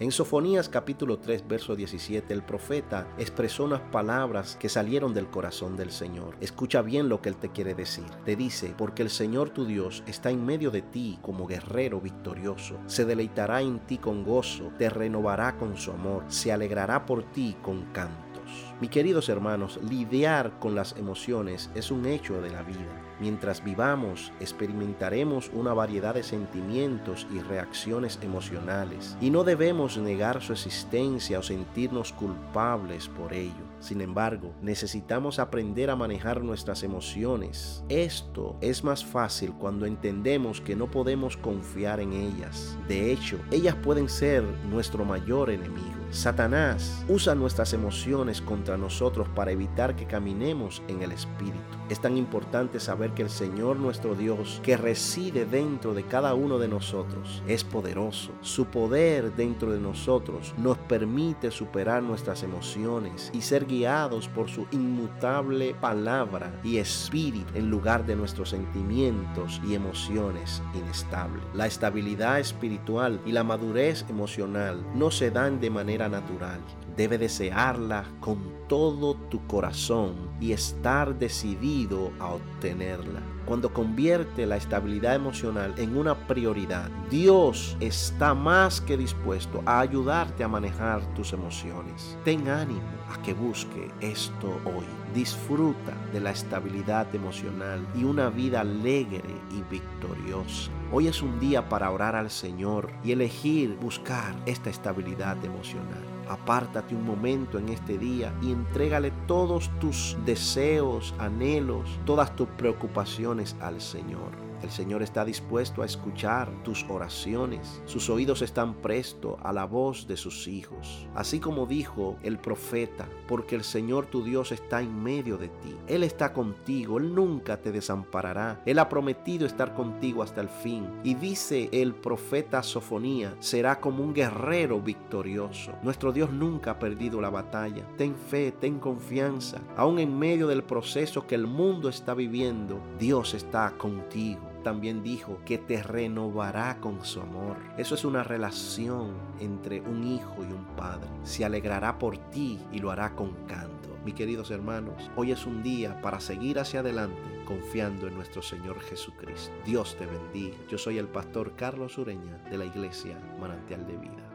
En Sofonías capítulo 3 verso 17 el profeta expresó unas palabras que salieron del corazón del Señor. Escucha bien lo que él te quiere decir. Te dice, porque el Señor tu Dios está en medio de ti como guerrero victorioso. Se deleitará en ti con gozo, te renovará con su amor, se alegrará por ti con canto. Mis queridos hermanos, lidiar con las emociones es un hecho de la vida. Mientras vivamos, experimentaremos una variedad de sentimientos y reacciones emocionales, y no debemos negar su existencia o sentirnos culpables por ello. Sin embargo, necesitamos aprender a manejar nuestras emociones. Esto es más fácil cuando entendemos que no podemos confiar en ellas. De hecho, ellas pueden ser nuestro mayor enemigo. Satanás usa nuestras emociones contra nosotros para evitar que caminemos en el Espíritu. Es tan importante saber que el Señor nuestro Dios, que reside dentro de cada uno de nosotros, es poderoso. Su poder dentro de nosotros nos permite superar nuestras emociones y ser guiados por su inmutable palabra y espíritu en lugar de nuestros sentimientos y emociones inestables. La estabilidad espiritual y la madurez emocional no se dan de manera natural. Debe desearla con todo tu corazón y estar decidido a obtenerla. Cuando convierte la estabilidad emocional en una prioridad, Dios está más que dispuesto a ayudarte a manejar tus emociones. Ten ánimo a que busque esto hoy. Disfruta de la estabilidad emocional y una vida alegre y victoriosa. Hoy es un día para orar al Señor y elegir buscar esta estabilidad emocional. Apártate un momento en este día y entrégale todos tus deseos, anhelos, todas tus preocupaciones al Señor. El Señor está dispuesto a escuchar tus oraciones. Sus oídos están prestos a la voz de sus hijos. Así como dijo el profeta, porque el Señor tu Dios está en medio de ti. Él está contigo, Él nunca te desamparará. Él ha prometido estar contigo hasta el fin. Y dice el profeta Sofonía, será como un guerrero victorioso. Nuestro Dios nunca ha perdido la batalla. Ten fe, ten confianza. Aún en medio del proceso que el mundo está viviendo, Dios está contigo también dijo que te renovará con su amor. Eso es una relación entre un hijo y un padre. Se alegrará por ti y lo hará con canto. Mis queridos hermanos, hoy es un día para seguir hacia adelante confiando en nuestro Señor Jesucristo. Dios te bendiga. Yo soy el pastor Carlos Ureña de la iglesia Manantial de Vida.